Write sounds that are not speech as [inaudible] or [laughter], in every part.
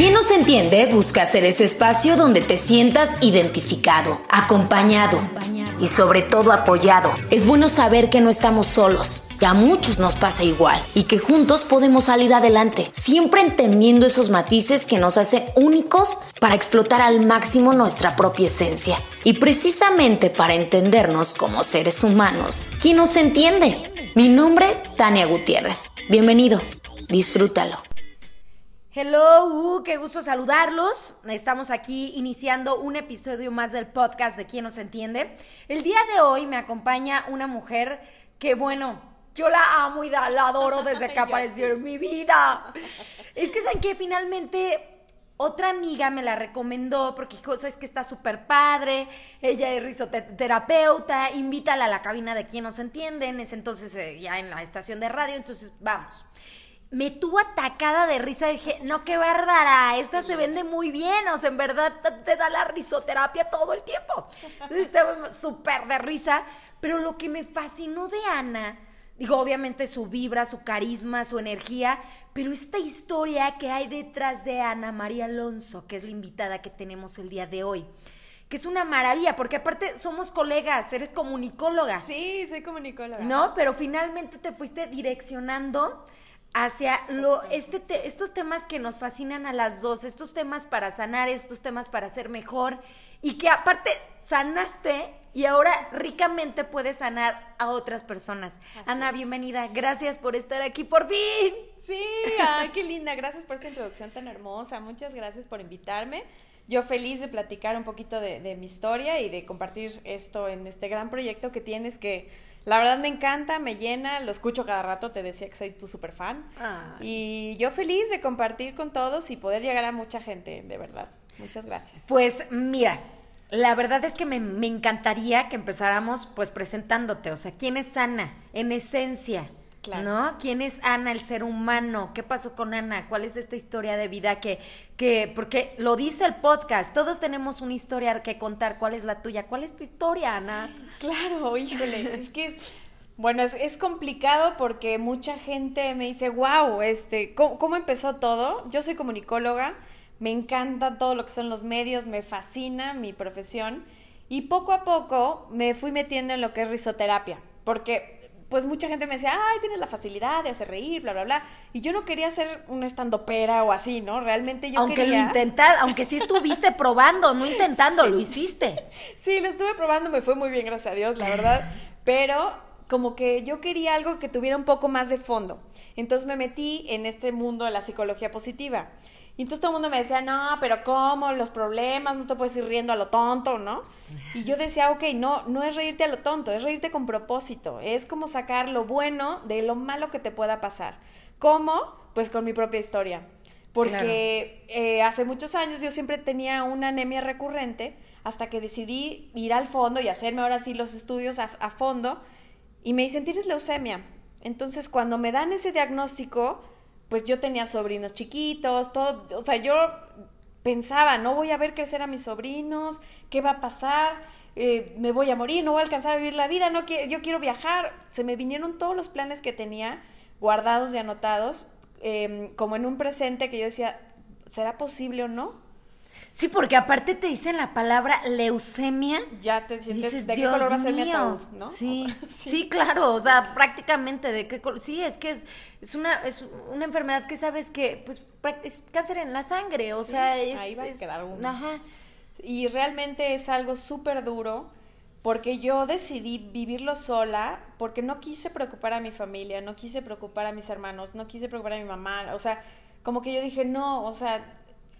Quien nos entiende busca ser ese espacio donde te sientas identificado, acompañado y sobre todo apoyado. Es bueno saber que no estamos solos, que a muchos nos pasa igual y que juntos podemos salir adelante, siempre entendiendo esos matices que nos hacen únicos para explotar al máximo nuestra propia esencia. Y precisamente para entendernos como seres humanos, ¿quién nos entiende? Mi nombre, Tania Gutiérrez. Bienvenido, disfrútalo. Hello, uh, qué gusto saludarlos. Estamos aquí iniciando un episodio más del podcast de Quién nos entiende. El día de hoy me acompaña una mujer que, bueno, yo la amo y la adoro [laughs] desde que apareció en mi vida. Es que saben que finalmente otra amiga me la recomendó porque cosa es que está súper padre, ella es risoterapeuta, invítala a la cabina de Quién nos entiende, en ese entonces eh, ya en la estación de radio, entonces vamos me tuvo atacada de risa. Dije, no, qué bárbara, esta se vende muy bien. O sea, en verdad te da la risoterapia todo el tiempo. Entonces estaba súper de risa. Pero lo que me fascinó de Ana, digo, obviamente su vibra, su carisma, su energía, pero esta historia que hay detrás de Ana María Alonso, que es la invitada que tenemos el día de hoy que es una maravilla, porque aparte somos colegas, eres comunicóloga. Sí, soy comunicóloga. No, pero finalmente te fuiste direccionando hacia lo, este estos temas que nos fascinan a las dos, estos temas para sanar, estos temas para ser mejor y que aparte sanaste y ahora ricamente puedes sanar a otras personas. Ana, bienvenida, gracias por estar aquí por fin. Sí, ay, qué linda, gracias por esta introducción tan hermosa, muchas gracias por invitarme. Yo feliz de platicar un poquito de, de mi historia y de compartir esto en este gran proyecto que tienes que la verdad me encanta, me llena, lo escucho cada rato, te decía que soy tu super fan. Y yo feliz de compartir con todos y poder llegar a mucha gente, de verdad. Muchas gracias. Pues mira, la verdad es que me, me encantaría que empezáramos pues presentándote, o sea, ¿quién es Ana en esencia? ¿No? ¿Quién es Ana, el ser humano? ¿Qué pasó con Ana? ¿Cuál es esta historia de vida que, que, porque lo dice el podcast, todos tenemos una historia que contar. ¿Cuál es la tuya? ¿Cuál es tu historia, Ana? Claro, híjole, es que es, bueno, es, complicado porque mucha gente me dice, wow, este, ¿cómo, empezó todo? Yo soy comunicóloga, me encanta todo lo que son los medios, me fascina mi profesión y poco a poco me fui metiendo en lo que es risoterapia, porque pues mucha gente me decía, ay, tienes la facilidad de hacer reír, bla, bla, bla. Y yo no quería ser una estandopera o así, ¿no? Realmente yo aunque quería... Aunque lo intentas, aunque sí estuviste [laughs] probando, no intentando, lo hiciste. Sí, lo estuve probando, me fue muy bien, gracias a Dios, la verdad. Pero como que yo quería algo que tuviera un poco más de fondo. Entonces me metí en este mundo de la psicología positiva. Y entonces todo el mundo me decía, no, pero ¿cómo? Los problemas, no te puedes ir riendo a lo tonto, ¿no? [laughs] Y yo decía, ok, no, no es reírte a lo tonto, es reírte con propósito, es como sacar lo bueno de lo malo que te pueda pasar. ¿Cómo? Pues con mi propia historia. Porque eh, hace muchos años yo siempre tenía una anemia recurrente hasta que decidí ir al fondo y hacerme ahora sí los estudios a, a fondo y me dicen, tienes leucemia. Entonces cuando me dan ese diagnóstico, pues yo tenía sobrinos chiquitos, todo, o sea, yo pensaba, no voy a ver crecer a mis sobrinos, ¿qué va a pasar? Eh, me voy a morir, no voy a alcanzar a vivir la vida, no yo quiero viajar. Se me vinieron todos los planes que tenía guardados y anotados, em, como en un presente que yo decía, ¿será posible o no? Sí, porque aparte te dicen la palabra leucemia. Ya te sientes dices, de qué color va a ser mi ataúd, ¿no? [laughs] [laughs] Sí, sí, claro, o sea, prácticamente de qué color. Sí, es que es, es una es una enfermedad que sabes que pues es cáncer en la sangre, o sea, es ahí va a quedar uno. Ajá. Y realmente es algo súper duro porque yo decidí vivirlo sola porque no quise preocupar a mi familia, no quise preocupar a mis hermanos, no quise preocupar a mi mamá, o sea, como que yo dije, no, o sea,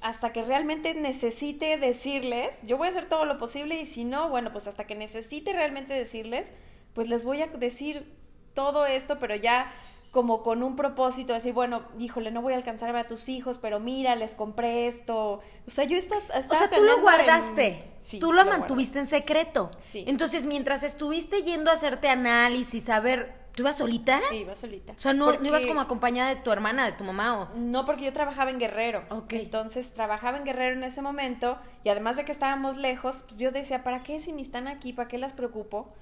hasta que realmente necesite decirles, yo voy a hacer todo lo posible y si no, bueno, pues hasta que necesite realmente decirles, pues les voy a decir todo esto, pero ya como con un propósito, decir, bueno, híjole, no voy a alcanzar a ver a tus hijos, pero mira, les compré esto. O sea, yo estaba... o sea, tú lo guardaste, tú lo, mantuviste en secreto. Sí. Entonces, mientras estuviste yendo a hacerte análisis, a ver ¿Tú ibas solita? Sí, iba solita. O sea, no, ibas como acompañada de tu hermana, de tu mamá o. No, porque yo trabajaba en Guerrero. Ok. Entonces trabajaba en Guerrero en ese momento y además de que estábamos lejos, pues yo decía, ¿para qué si ni están aquí? ¿Para qué las preocupo?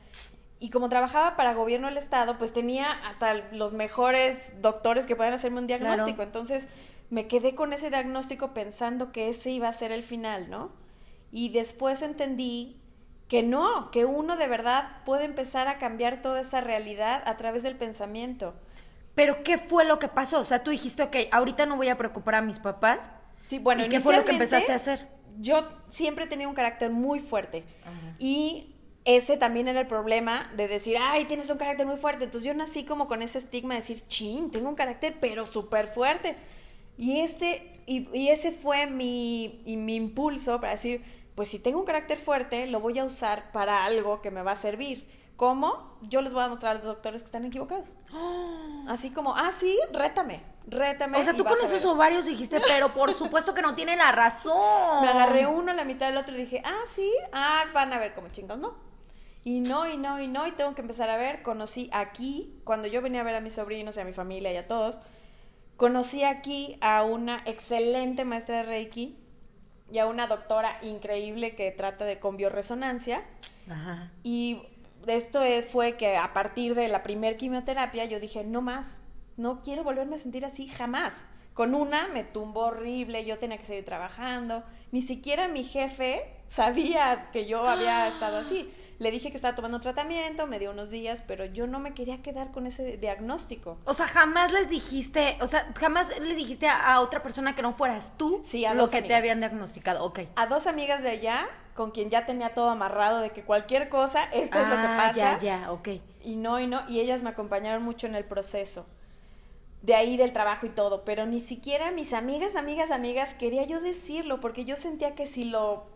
Y como trabajaba para gobierno del estado, pues tenía hasta los mejores doctores que puedan hacerme un diagnóstico. Entonces me quedé con ese diagnóstico pensando que ese iba a ser el final, ¿no? Y después entendí que no, que uno de verdad puede empezar a cambiar toda esa realidad a través del pensamiento. Pero ¿qué fue lo que pasó? O sea, tú dijiste, ok, ahorita no voy a preocupar a mis papás. Sí, bueno, ¿Y qué fue lo que empezaste a hacer? Yo siempre tenido un carácter muy fuerte. Y ese también era el problema de decir, ay, tienes un carácter muy fuerte. Entonces yo nací como con ese estigma de decir, chin, tengo un carácter pero súper fuerte. Y, este, y, y, ese fue mi, y mi impulso para decir, pues si tengo un carácter fuerte, lo voy a usar para algo que me va a servir. ¿Cómo? Yo les voy a mostrar a los doctores que están equivocados. [gasps] Así como, ah, sí, rétame, rétame. O sea, tú con esos ovarios dijiste, pero por supuesto que no tiene la razón. [laughs] Me agarré uno a la mitad del otro y dije, ah, sí, ah, van a ver como chingos, no. Y no, y no, y no, y tengo que empezar a ver. Conocí aquí, cuando yo venía a ver a mis sobrinos y a mi familia y a todos, conocí aquí a una excelente maestra de Reiki y a una doctora increíble que trata de con bioresonancia. Ajá. Y esto fue que a partir de la primer quimioterapia yo dije, no más, no quiero volverme a sentir así jamás. Con una me tumbó horrible, yo tenía que seguir trabajando, ni siquiera mi jefe sabía que yo había estado así. Le dije que estaba tomando tratamiento, me dio unos días, pero yo no me quería quedar con ese diagnóstico. O sea, jamás les dijiste, o sea, jamás le dijiste a, a otra persona que no fueras tú sí, a lo que amigas. te habían diagnosticado. Ok. A dos amigas de allá, con quien ya tenía todo amarrado de que cualquier cosa, esto ah, es lo que pasa. Ya, ya, ok. Y no, y no, y ellas me acompañaron mucho en el proceso. De ahí del trabajo y todo, pero ni siquiera mis amigas, amigas, amigas, quería yo decirlo, porque yo sentía que si lo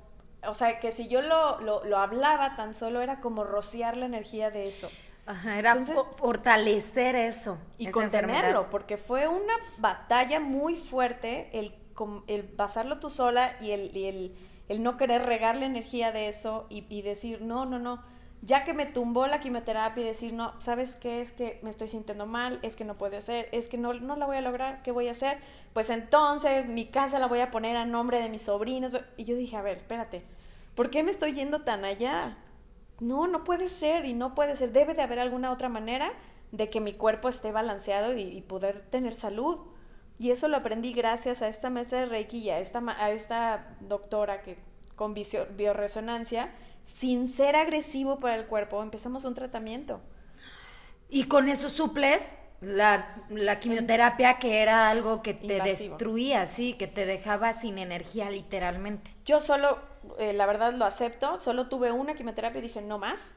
o sea, que si yo lo, lo, lo, hablaba tan solo era como rociar la energía de eso. Ajá, era Entonces, fortalecer eso. Y contenerlo, enfermedad. porque fue una batalla muy fuerte el, el pasarlo tú sola y el, y el, el no querer regar la energía de eso y, y, decir, no, no, no, ya que me tumbó la quimioterapia y decir, no, ¿sabes qué? Es que me estoy sintiendo mal, es que no puede ser, es que no, no la voy a lograr, ¿qué voy a hacer? Pues entonces mi casa la voy a poner a nombre de mis sobrinos. Y yo dije, a ver, espérate, ¿por qué me estoy yendo tan allá? No, no puede ser y no puede ser, debe de haber alguna otra manera de que mi cuerpo esté balanceado y, y poder tener salud. Y eso lo aprendí gracias a esta maestra de Reiki y a esta, a esta doctora que con bioresonancia sin ser agresivo para el cuerpo, empezamos un tratamiento. Y con eso suples la, la quimioterapia, que era algo que te Invasivo. destruía, sí, que te dejaba sin energía literalmente. Yo solo, eh, la verdad lo acepto, solo tuve una quimioterapia y dije, no más.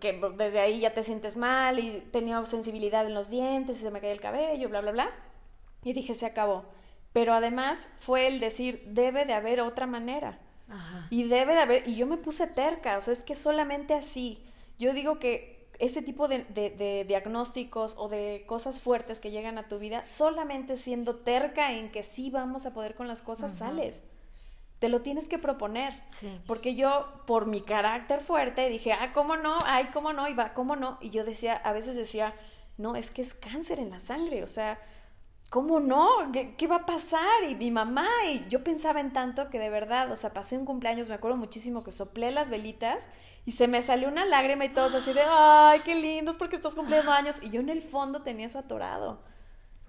Que desde ahí ya te sientes mal y tenía sensibilidad en los dientes y se me caía el cabello, bla, bla, bla. Y dije, se acabó. Pero además fue el decir, debe de haber otra manera. Ajá. Y debe de haber, y yo me puse terca, o sea, es que solamente así. Yo digo que ese tipo de, de, de, diagnósticos o de cosas fuertes que llegan a tu vida, solamente siendo terca en que sí vamos a poder con las cosas, Ajá. sales. Te lo tienes que proponer. Sí. Porque yo, por mi carácter fuerte, dije, ah, ¿cómo no? Ay, ¿cómo no? Y va, ¿cómo no? Y yo decía, a veces decía, no, es que es cáncer en la sangre, o sea, ¿cómo no? ¿Qué, ¿Qué, va a pasar? Y mi mamá, y yo pensaba en tanto que de verdad, o sea, pasé un cumpleaños, me acuerdo muchísimo que soplé las velitas y se me salió una lágrima y todos así de, ay, qué lindos porque estás cumpliendo años. Y yo en el fondo tenía eso atorado.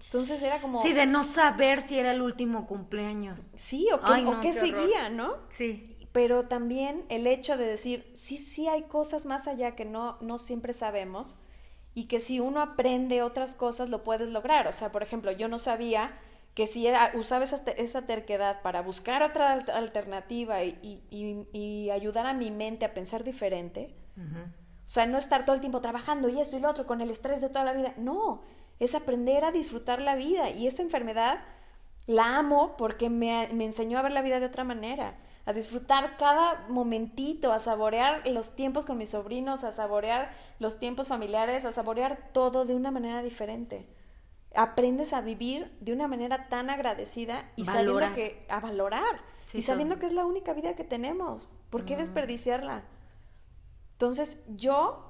Entonces era como... Sí, de no saber si era el último cumpleaños. Sí, o qué, ay, no, o qué, qué seguía, ¿no? Sí. Pero también el hecho de decir, sí, sí hay cosas más allá que no, no siempre sabemos y que si uno aprende otras cosas lo puedes lograr. O sea, por ejemplo, yo no sabía que si usaba esa, esa terquedad para buscar otra alternativa y, y, y, ayudar a mi mente a pensar diferente, uh -huh. o sea, no estar todo el tiempo trabajando y esto y lo otro con el estrés de toda la vida, no, es aprender a disfrutar la vida y esa enfermedad la amo porque me, me enseñó a ver la vida de otra manera a disfrutar cada momentito, a saborear los tiempos con mis sobrinos, a saborear los tiempos familiares, a saborear todo de una manera diferente. Aprendes a vivir de una manera tan agradecida y Valora. sabiendo que a valorar sí, y sabiendo que es la única vida que tenemos. ¿Por qué mm. desperdiciarla? Entonces, yo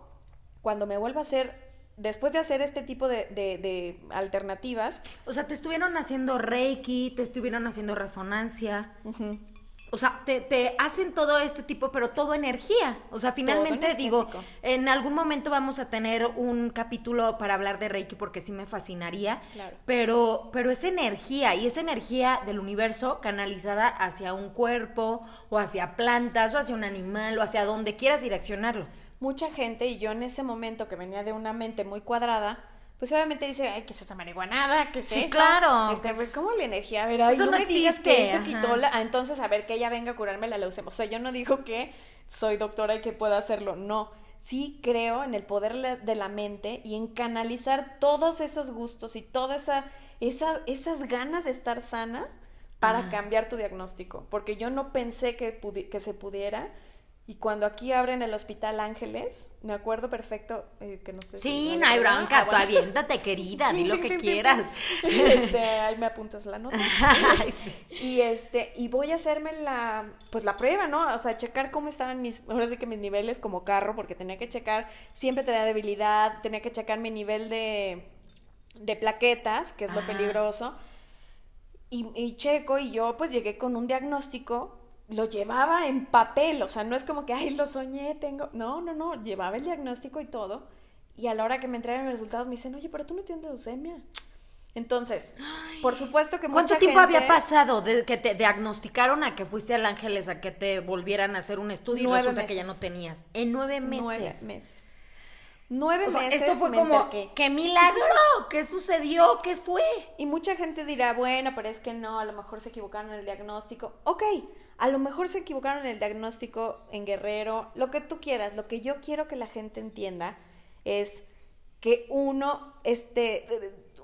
cuando me vuelvo a hacer después de hacer este tipo de, de, de, alternativas. O sea, te estuvieron haciendo Reiki, te estuvieron haciendo resonancia. Uh -huh. O sea, te, te, hacen todo este tipo, pero todo energía. O sea, finalmente digo, en algún momento vamos a tener un capítulo para hablar de Reiki porque sí me fascinaría. Claro. Pero, pero es energía y es energía del universo canalizada hacia un cuerpo o hacia plantas o hacia un animal o hacia donde quieras direccionarlo. Mucha gente, y yo en ese momento que venía de una mente muy cuadrada, pues obviamente dice, ay, ¿qué es esta marihuanada? ¿Qué es sí, claro. Este, pues, ¿Cómo la energía? A ver, ay, eso no, me digas que eso quitó la... Ah, entonces, a ver, que ella venga a curarme la leucemia. O sea, yo no digo que soy doctora y que pueda hacerlo, no. Sí creo en el poder de la mente y en canalizar todos esos gustos y todas esa, esa, esas ganas de estar sana para cambiar tu diagnóstico. Porque yo no pensé que, que se pudiera y cuando aquí abren el Hospital Ángeles, me acuerdo perfecto eh, que no sé Sí, no hay bronca, ah, tú aviéntate, querida, di lo que [laughs] quieras. Este, ahí me apuntas la nota. [laughs] Y este, y voy a hacerme la, pues la prueba, ¿no? O sea, checar cómo estaban mis, ahora sí que mis niveles como carro, porque tenía que checar, siempre tenía debilidad, tenía que checar mi nivel de, de plaquetas, que es lo peligroso. Y, y checo, y yo pues llegué con un diagnóstico lo llevaba en papel, o sea, no es como que, ay, lo soñé, tengo, no, no, no, llevaba el diagnóstico y todo, y a la hora que me entregan los resultados me dicen, oye, pero tú no tienes leucemia. Entonces, por supuesto que ¿Cuánto tiempo había pasado de que te diagnosticaron a que fuiste al Ángeles a que te volvieran a hacer un estudio y resulta que ya no tenías? En nueve meses. Nueve meses. Nueve meses. Esto fue como, ¡qué milagro! ¿Qué sucedió? ¿Qué fue? Y mucha gente dirá, bueno, pero es que no, a lo mejor se equivocaron en el diagnóstico. Ok, a lo mejor se equivocaron en el diagnóstico en Guerrero, lo que tú quieras. Lo que yo quiero que la gente entienda es que uno, este,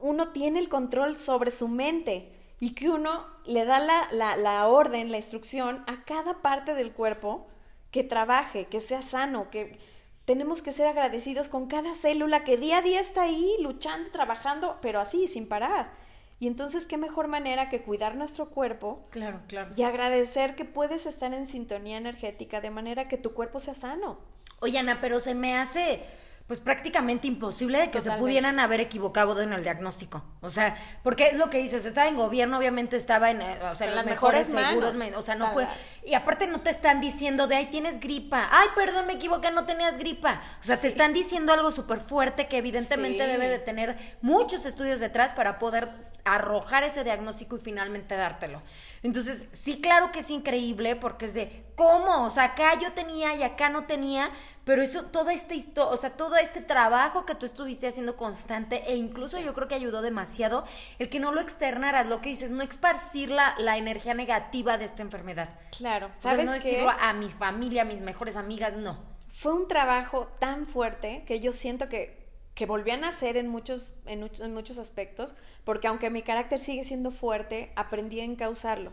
uno tiene el control sobre su mente y que uno le da la, la, la orden, la instrucción a cada parte del cuerpo que trabaje, que sea sano, que tenemos que ser agradecidos con cada célula que día a día está ahí luchando, trabajando, pero así, sin parar. Y entonces, ¿qué mejor manera que cuidar nuestro cuerpo? Claro, claro. Y agradecer que puedes estar en sintonía energética de manera que tu cuerpo sea sano. Oye, Ana, pero se me hace pues prácticamente imposible de que se pudieran haber equivocado en el diagnóstico. O sea, porque es lo que dices, estaba en gobierno, obviamente estaba en, eh, o sea, en los mejores, seguros, o sea, no fue, y aparte no te están diciendo de, ay, tienes gripa, ay, perdón, me equivoqué, no tenías gripa. O sea, te están diciendo algo súper fuerte que evidentemente debe de tener muchos estudios detrás para poder arrojar ese diagnóstico y finalmente dártelo. Entonces, sí, claro que es increíble porque es de, ¿cómo? O sea, acá yo tenía y acá no tenía, pero eso, toda esta historia, o sea, todo este trabajo que tú estuviste haciendo constante e incluso yo creo que ayudó demasiado el que no lo externaras, lo que dices, no esparcir la, la energía negativa de esta enfermedad. Claro, ¿sabes? no decirlo a mi familia, a mis mejores amigas, no. Fue un trabajo tan fuerte que yo siento que que volví a nacer en muchos, en, en, muchos aspectos, porque aunque mi carácter sigue siendo fuerte, aprendí a encauzarlo.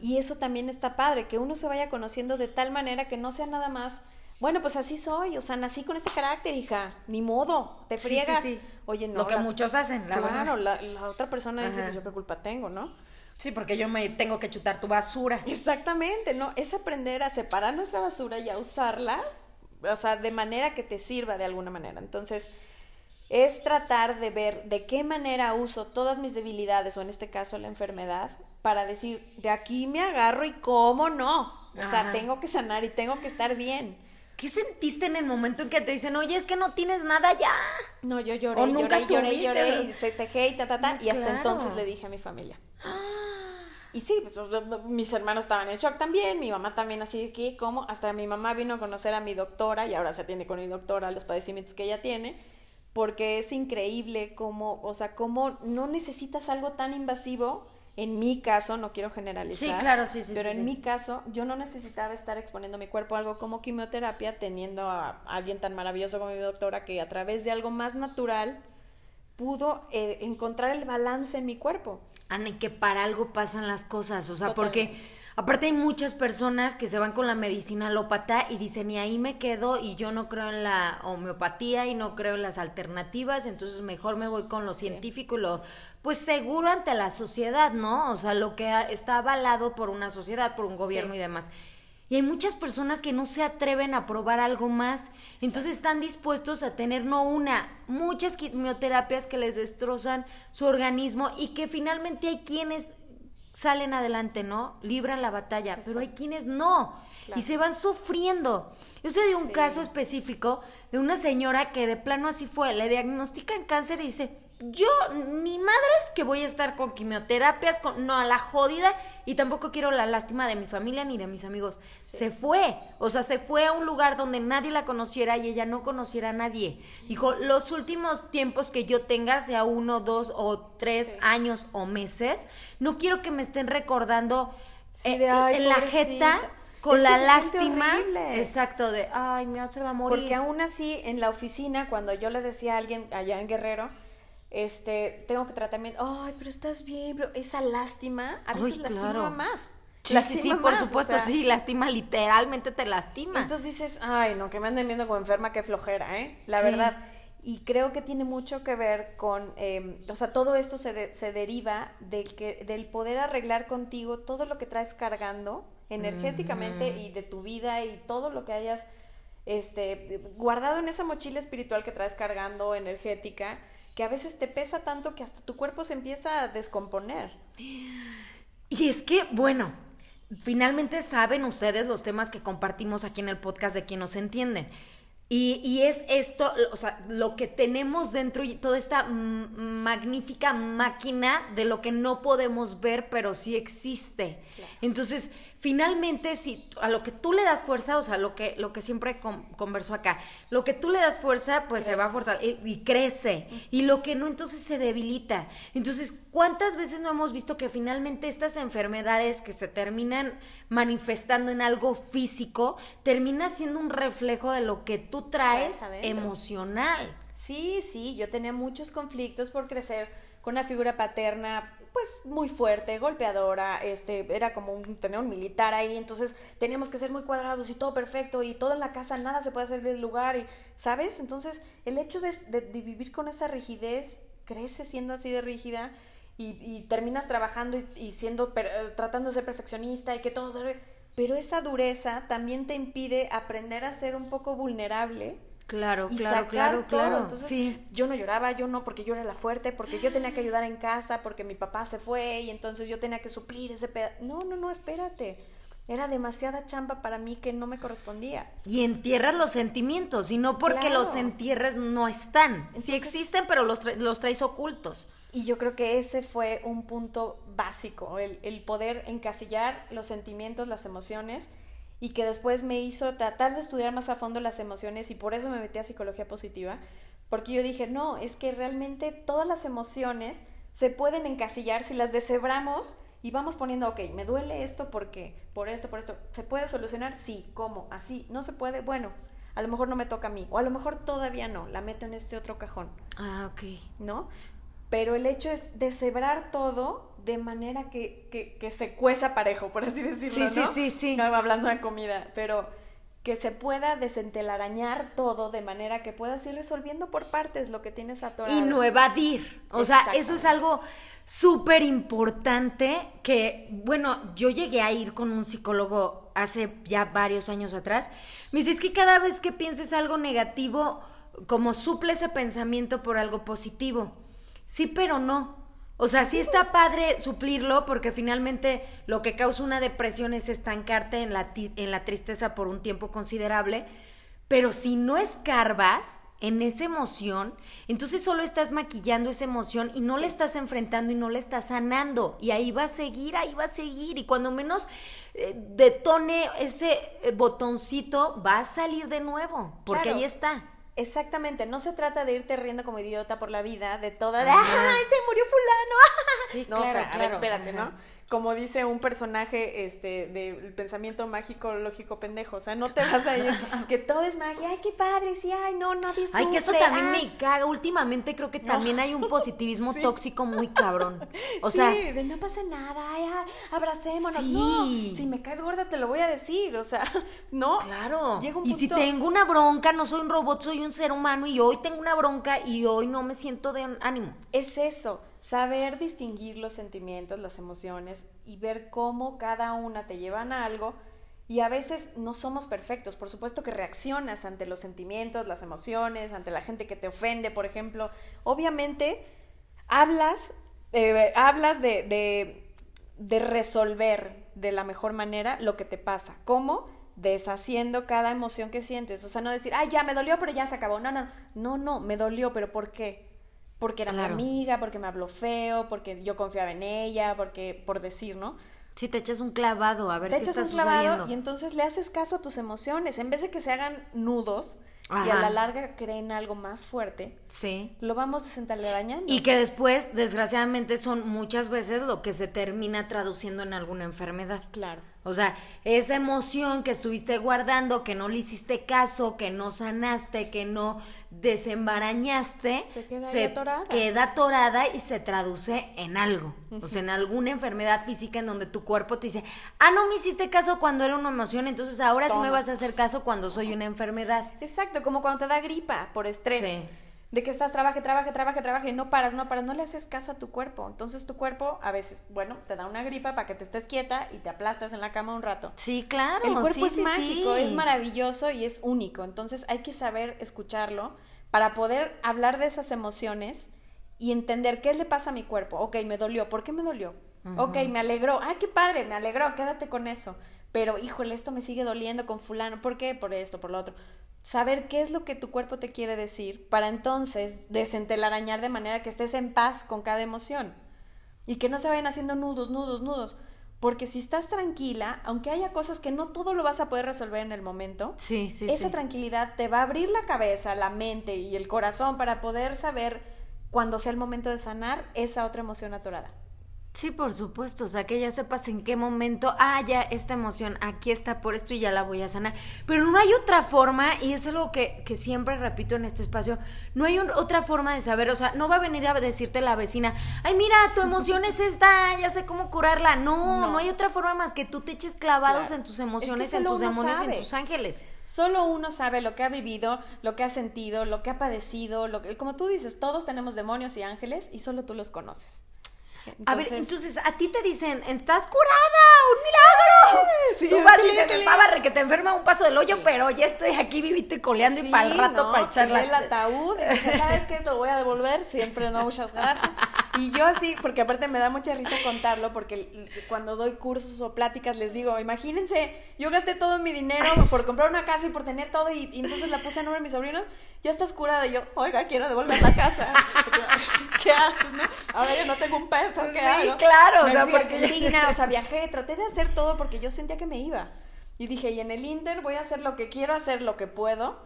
Y eso también está padre, que uno se vaya conociendo de tal manera que no sea nada más, bueno, pues así soy, o sea, nací con este carácter, hija, ni modo, te friegas. Sí, Oye, no. Lo que muchos hacen, la Claro, la, otra persona dice, pues yo qué culpa tengo, ¿no? Sí, porque yo me tengo que chutar tu basura. Exactamente, ¿no? Es aprender a separar nuestra basura y a usarla, o sea, de manera que te sirva de alguna manera. Entonces, es tratar de ver de qué manera uso todas mis debilidades, o en este caso la enfermedad, para decir, de aquí me agarro y cómo no. O sea, tengo que sanar y tengo que estar bien. ¿Qué sentiste en el momento en que te dicen, oye, es que no tienes nada ya? No, yo lloré, o nunca lloré, lloré, lloré, y festejé y ta, ta, ta. y hasta entonces le dije a mi familia. Y sí, pues, mis hermanos estaban en shock también, mi mamá también así de que, ¿cómo? Hasta mi mamá vino a conocer a mi doctora y ahora se atiende con mi doctora los padecimientos que ella tiene, porque es increíble cómo, o sea, cómo no necesitas algo tan invasivo en mi caso, no quiero generalizar. Sí, claro, sí, sí. Pero en mi caso, yo no necesitaba estar exponiendo mi cuerpo a algo como quimioterapia, teniendo a alguien tan maravilloso como mi doctora que a través de algo más natural pudo eh, encontrar el balance en mi cuerpo. Que para algo pasan las cosas, o sea, porque Aparte hay muchas personas que se van con la medicina alópata y dicen, y ahí me quedo y yo no creo en la homeopatía y no creo en las alternativas, entonces mejor me voy con lo científico y lo, pues seguro ante la sociedad, ¿no? O sea, lo que está avalado por una sociedad, por un gobierno y demás. Y hay muchas personas que no se atreven a probar algo más. Entonces están dispuestos a tener no una, muchas quimioterapias que les destrozan su organismo y que finalmente hay quienes salen adelante, ¿no? Libran la batalla, pero hay quienes no. Y se van sufriendo. Yo sé de un caso específico de una señora que de plano así fue, le diagnostican cáncer y dice, yo, ni madre es que voy a estar con quimioterapias, con, no a la jodida, y tampoco quiero la lástima de mi familia ni de mis amigos. Se fue, o sea, se fue a un lugar donde nadie la conociera y ella no conociera a nadie. Dijo, los últimos tiempos que yo tenga, sea uno, dos o tres años o meses, no quiero que me estén recordando eh, en la jeta con la lástima. Exacto, de, ay, mi se va a morir. Porque aún así, en la oficina, cuando yo le decía a alguien allá en Guerrero, este, tengo que tratamiento, ay, pero estás bien, pero esa lástima a veces lastima más. Sí, sí, sí, por supuesto, sí, lastima, literalmente te lastima. Entonces dices, ay, no, que me anden viendo como enferma, qué flojera, ¿eh? La verdad. Y creo que tiene mucho que ver con, em, o sea, todo esto se, se deriva de que, del poder arreglar contigo todo lo que traes cargando energéticamente y de tu vida y todo lo que hayas este, guardado en esa mochila espiritual que traes cargando energética que a veces te pesa tanto que hasta tu cuerpo se empieza a descomponer. Y es que, bueno, finalmente saben ustedes los temas que compartimos aquí en el podcast de quien nos entienden. Y, es esto, o sea, lo que tenemos dentro y toda esta magnífica máquina de lo que no podemos ver, pero sí existe. Entonces, finalmente, si a lo que tú le das fuerza, o sea, lo que, lo que siempre converso acá, lo que tú le das fuerza, pues se va a fortalecer y, crece. Y lo que no, entonces se debilita. Entonces, ¿cuántas veces no hemos visto que finalmente estas enfermedades que se terminan manifestando en algo físico, termina siendo un reflejo de lo que tú traes emocional? Sí, sí, yo tenía muchos conflictos por crecer con una figura paterna pues muy fuerte, golpeadora, este, era como un, tener un militar ahí, entonces teníamos que ser muy cuadrados y todo perfecto y todo en la casa, nada se puede hacer del lugar, y, ¿sabes? Entonces el hecho de, vivir con esa rigidez, crece siendo así de rígida y, terminas trabajando y, siendo, eh, tratando de ser perfeccionista y que todo Pero esa dureza también te impide aprender a ser un poco vulnerable Claro, claro, claro, claro. Entonces, sí. yo no lloraba, yo no, porque yo era la fuerte, porque yo tenía que ayudar en casa, porque mi papá se fue y entonces yo tenía que suplir ese pedazo. No, no, no, espérate. Era demasiada chamba para mí que no me correspondía. Y entierras los sentimientos, y no porque los entierres no están. sí existen, pero los, los traes ocultos. Y yo creo que ese fue un punto básico, el, el poder encasillar los sentimientos, las emociones y que después me hizo tratar de estudiar más a fondo las emociones y por eso me metí a psicología positiva, porque yo dije, no, es que realmente todas las emociones se pueden encasillar si las deshebramos y vamos poniendo, ok, me duele esto porque, por esto, por esto, ¿se puede solucionar? Sí, ¿cómo? Así, no se puede, bueno, a lo mejor no me toca a mí, o a lo mejor todavía no, la meto en este otro cajón. Ah, ok. ¿No? Pero el hecho es deshebrar todo de manera que, que, que, se cueza parejo, por así decirlo, sí, ¿no? Sí, sí, sí. No hablando de comida, pero que se pueda desentelarañar todo de manera que puedas ir resolviendo por partes lo que tienes atorado. Y no evadir. O sea, eso es algo súper importante que, bueno, yo llegué a ir con un psicólogo hace ya varios años atrás. Me dice, es que cada vez que pienses algo negativo, como suple ese pensamiento por algo positivo. Sí, pero no. O sea, sí está padre suplirlo porque finalmente lo que causa una depresión es estancarte en la, en la tristeza por un tiempo considerable, pero si no escarbas en esa emoción, entonces solo estás maquillando esa emoción y no la estás enfrentando y no la estás sanando. Y ahí va a seguir, ahí va a seguir. Y cuando menos eh, detone ese eh, botoncito va a salir de nuevo porque ahí está. Exactamente, no se trata de irte riendo como idiota por la vida, de toda de, ¡ay, se murió fulano! [laughs] Sí, no, claro, o sea, claro. espérate, ¿no? Como dice un personaje este del pensamiento mágico lógico pendejo, o sea, no te vas a ir [laughs] que todo es magia, ay, qué padre, sí, ay, no, nadie sufre. Ay, que eso también me caga. Últimamente creo que también hay un positivismo [laughs] tóxico muy cabrón. O sí, sea, de no pasa nada, ay, abracémonos. Sí. No, si me caes gorda te lo voy a decir, o sea, [laughs] no. Claro. y si tengo una bronca, no soy un robot, soy un ser humano y hoy tengo una bronca y hoy no me siento de ánimo. Es eso saber distinguir los sentimientos, las emociones y ver cómo cada una te llevan a algo. Y a veces no somos perfectos, por supuesto que reaccionas ante los sentimientos, las emociones, ante la gente que te ofende, por ejemplo. Obviamente, hablas, eh, hablas de, de resolver de la mejor manera lo que te pasa. ¿Cómo? Deshaciendo cada emoción que sientes. O sea, no decir, ay, ya me dolió, pero ya se acabó. No, no, no, no, me dolió, pero ¿por qué? Porque era mi amiga, porque me habló feo, porque yo confiaba en ella, porque, por decir, ¿no? Si te echas un clavado a ver te qué echas está un clavado sucediendo. y entonces le haces caso a tus emociones. En vez de que se hagan nudos y a la larga creen algo más fuerte, Sí. lo vamos desentalarañando. Y que después, desgraciadamente, son muchas veces lo que se termina traduciendo en alguna enfermedad. Claro. O sea, esa emoción que estuviste guardando, que no le hiciste caso, que no sanaste, que no desembarañaste, Se queda atorada. queda atorada y se traduce en algo. O sea, en alguna enfermedad física en donde tu cuerpo te dice, ah, no me hiciste caso cuando era una emoción, entonces ahora sí me vas a hacer caso cuando soy una enfermedad. Exacto, como cuando te da gripa por estrés. Sí. De que estás trabaje, trabaje, trabaje, trabaje y no paras, no paras, no le haces caso a tu cuerpo. Entonces tu cuerpo a veces, bueno, te da una gripa para que te estés quieta y te aplastas en la cama un rato. Sí, claro. El cuerpo sí, es sí, mágico, sí. es maravilloso y es único. Entonces hay que saber escucharlo para poder hablar de esas emociones y entender qué le pasa a mi cuerpo. Ok, me dolió. ¿Por qué me dolió? Ok, me alegró. Ay, qué padre, me alegró. Quédate con eso. Pero, híjole, esto me sigue doliendo con fulano. ¿Por qué? Por esto, por lo otro. Saber qué es lo que tu cuerpo te quiere decir para entonces desentelarañar de manera que estés en paz con cada emoción. Y que no se vayan haciendo nudos, nudos, nudos. Porque si estás tranquila, aunque haya cosas que no todo lo vas a poder resolver en el momento, Sí, sí, esa sí. tranquilidad te va a abrir la cabeza, la mente y el corazón para poder saber cuando sea el momento de sanar esa otra emoción atorada. Sí, por supuesto, o sea, que ya sepas en qué momento, ah, ya esta emoción, aquí está por esto y ya la voy a sanar. Pero no hay otra forma, y es algo que, que siempre repito en este espacio, no hay un- otra forma de saber, o sea, no va a venir a decirte la vecina, ay, mira, tu [laughs] emoción es esta, ya sé cómo curarla. No, no, No. hay otra forma más que tú te eches clavados Claro. en tus emociones, Es que en tus demonios, sabe. en tus ángeles. Solo uno sabe lo que ha vivido, lo que ha sentido, lo que ha padecido, lo que, como tú dices, todos tenemos demonios y ángeles y solo tú los conoces. A ver, Entonces- entonces a ti te dicen, estás curada, un milagro. [laughs] Sí, Tú vas y dices, estaba que te enferma un paso del hoyo, Sí. pero ya estoy aquí vivito y coleando y para el rato no, para echarla. el ataúd y dije, ¿sabes qué? Te lo voy a devolver, siempre no, muchas gracias. [laughs] Y yo así, porque aparte me da mucha risa contarlo, porque cuando doy cursos o pláticas les digo, imagínense, yo gasté todo mi dinero por comprar una casa y por tener todo y, y entonces la puse a nombre de mis sobrinos, ya estás curada. Y yo, oiga, quiero devolver la casa. [laughs] ¿Qué haces, no? Ahora yo no tengo un peso, ¿qué Sí, hago? claro, o Me sea, fui a porque- Argentina, [laughs] o sea, viajé, traté de hacer todo porque yo sentía que me iba. Y dije, y en el Inter voy a hacer lo que quiero hacer, lo que puedo.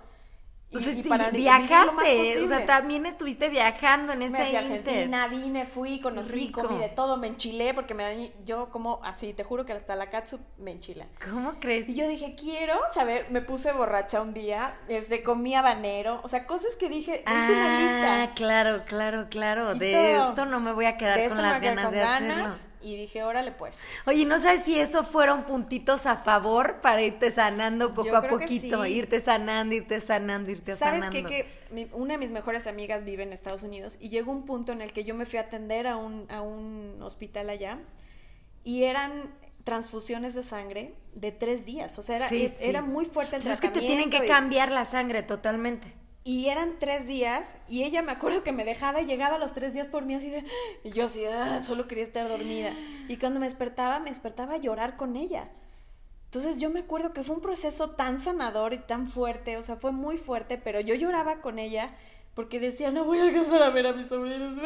Entonces y para viajaste, o sea, también estuviste viajando en me ese fui a. Argentina, vine, fui, conocí, Rico. comí de todo, me enchilé porque me yo como así, te juro que hasta la katsu me enchila. ¿Cómo crees? Y yo dije, quiero saber, me puse borracha un día, este, comí habanero, o sea, cosas que dije, hice una Ah, lista. claro, claro, claro. Y De todo. esto no me voy a quedar De con me las ganas con de ganas, hacerlo. Y dije, órale pues. Oye, ¿no sabes si eso fueron puntitos a favor para irte sanando poco Yo a poquito? sí. Irte sanando, irte sanando, irte ¿Sabes sanando. qué? Que una de mis mejores amigas vive en Estados Unidos y llegó un punto en el que yo me fui a atender a un, a un hospital allá y eran transfusiones de sangre de tres días. O sea, era, Sí, es- sí. era muy fuerte el Pues es que te tienen que tratamiento y- cambiar la sangre totalmente. Y eran tres días y ella me acuerdo que me dejaba y llegaba los tres días por mí así de... Y yo así, "Ah, solo quería estar dormida. Y cuando me despertaba, me despertaba a llorar con ella. Entonces yo me acuerdo que fue un proceso tan sanador y tan fuerte, o sea, fue muy fuerte, pero yo lloraba con ella porque decía, no voy a alcanzar a ver a mis sobrinos.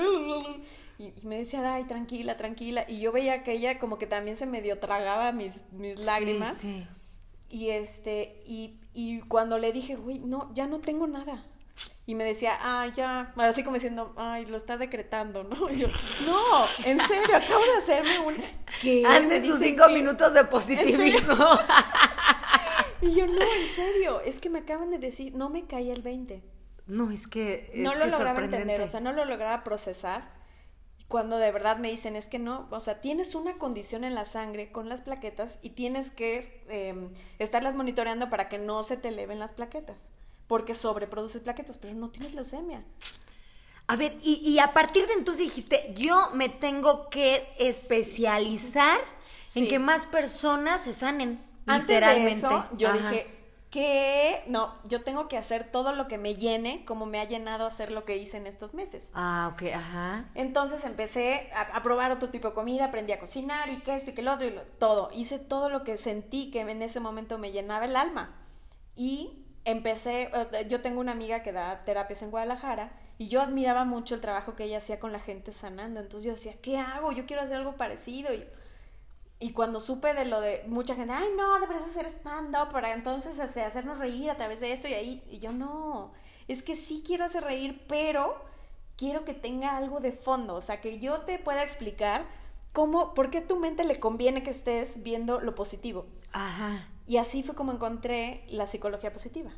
Y, y me decía, ay, tranquila, tranquila. Y yo veía que ella como que también se medio tragaba mis, mis lágrimas. Sí, sí. Y este, y, y cuando le dije, güey, no, ya no tengo nada. Y me decía, ay, ya, así como diciendo, ay, lo está decretando, ¿no? [laughs] Y yo, no, en [laughs] serio, acabo de hacerme un... ¿Qué? Me Anden sus dicen cinco que- minutos de [laughs] positivismo. Y yo, no, en serio, es que me acaban de decir, no me caía el 20. no, es que. no lo que lograba entender, o sea, no lo lograba procesar. Cuando de verdad me dicen, es que no, o sea, tienes una condición en la sangre con las plaquetas y tienes que eh, estarlas monitoreando para que no se te eleven las plaquetas. Porque sobreproduces plaquetas, pero no tienes leucemia. A ver, y, y a partir de entonces dijiste, yo me tengo que especializar en Sí. que más personas se sanen. Antes de literalmente. eso, yo Ajá. dije, que no, yo tengo que hacer todo lo que me llene, como me ha llenado hacer lo que hice en estos meses. Ah, ok, ajá. Entonces empecé a, probar otro tipo de comida, aprendí a cocinar y que esto y que lo otro y todo. Hice todo lo que sentí que en ese momento me llenaba el alma. Y empecé, yo tengo una amiga que da terapias en Guadalajara y yo admiraba mucho el trabajo que ella hacía con la gente sanando. Entonces yo decía, ¿qué hago? Yo quiero hacer algo parecido. Y y cuando supe de lo de mucha gente, ay, no, deberías hacer stand-up para entonces hacernos reír a través de esto y ahí, y yo no, es que sí quiero hacer reír, pero quiero que tenga algo de fondo, o sea, que yo te pueda explicar cómo, por qué a tu mente le conviene que estés viendo lo positivo. Ajá. Y así fue como encontré la psicología positiva.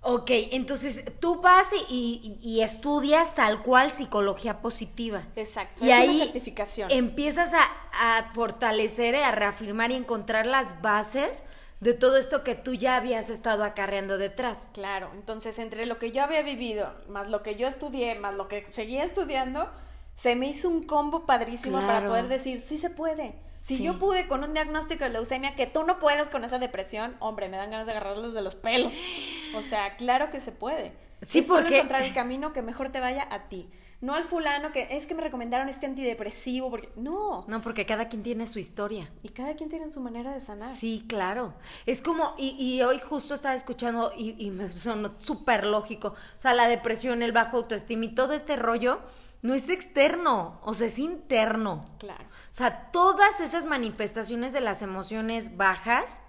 Ok, entonces tú vas y, estudias tal cual psicología positiva. Exacto. Y ahí certificación. empiezas a, fortalecer, a reafirmar y encontrar las bases de todo esto que tú ya habías estado acarreando detrás. Claro, entonces entre lo que yo había vivido, más lo que yo estudié, más lo que seguía estudiando, se me hizo un combo padrísimo para poder decir, sí se puede. Si yo pude con un diagnóstico de leucemia, que tú no puedas con esa depresión, hombre, me dan ganas de agarrarlos de los pelos. O sea, claro que se puede. Sí, es porque... Solo encontrar el camino que mejor te vaya a ti. No al fulano que es que me recomendaron este antidepresivo, porque no. No, porque cada quien tiene su historia. Y cada quien tiene su manera de sanar. Sí, claro. Es como, y, hoy justo estaba escuchando y, y me sonó súper lógico. O sea, la depresión, el bajo autoestima y todo este rollo no es externo, o sea, es interno. Claro. O sea, todas esas manifestaciones de las emociones bajas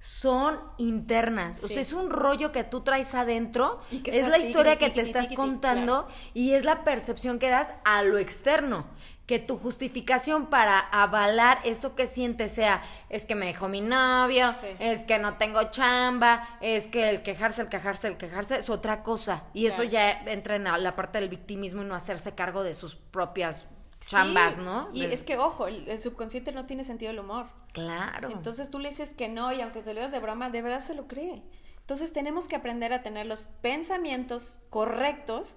son internas. O sea, es un rollo que tú traes adentro, es la historia que te estás contando y es la percepción que das a lo externo que tu justificación para avalar eso que sientes sea, es que me dejó mi novio, es que no tengo chamba, es que el quejarse, el quejarse, el quejarse es otra cosa. Y eso ya entra en la parte del victimismo y no hacerse cargo de sus propias chambas, ¿no? Y es que, ojo, el, subconsciente no tiene sentido del humor. Claro. Entonces tú le dices que no y aunque te lo digas de broma, de verdad se lo cree. Entonces tenemos que aprender a tener los pensamientos correctos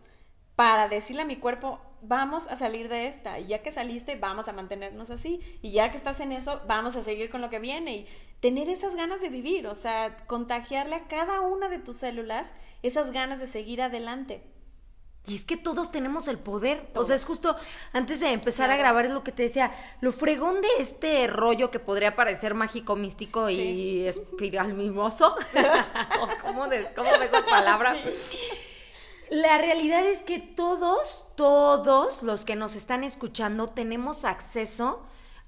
para decirle a mi cuerpo, vamos a salir de esta. Y ya que saliste, vamos a mantenernos así. Y ya que estás en eso, vamos a seguir con lo que viene. Y tener esas ganas de vivir, o sea, contagiarle a cada una de tus células esas ganas de seguir adelante. Y es que todos tenemos el poder. O sea, es justo antes de empezar a grabar, es lo que te decía. Lo fregón de este rollo que podría parecer mágico, místico y espiral mimoso. [laughs] ¿Cómo, ves esa palabra? La realidad es que todos, todos los que nos están escuchando tenemos acceso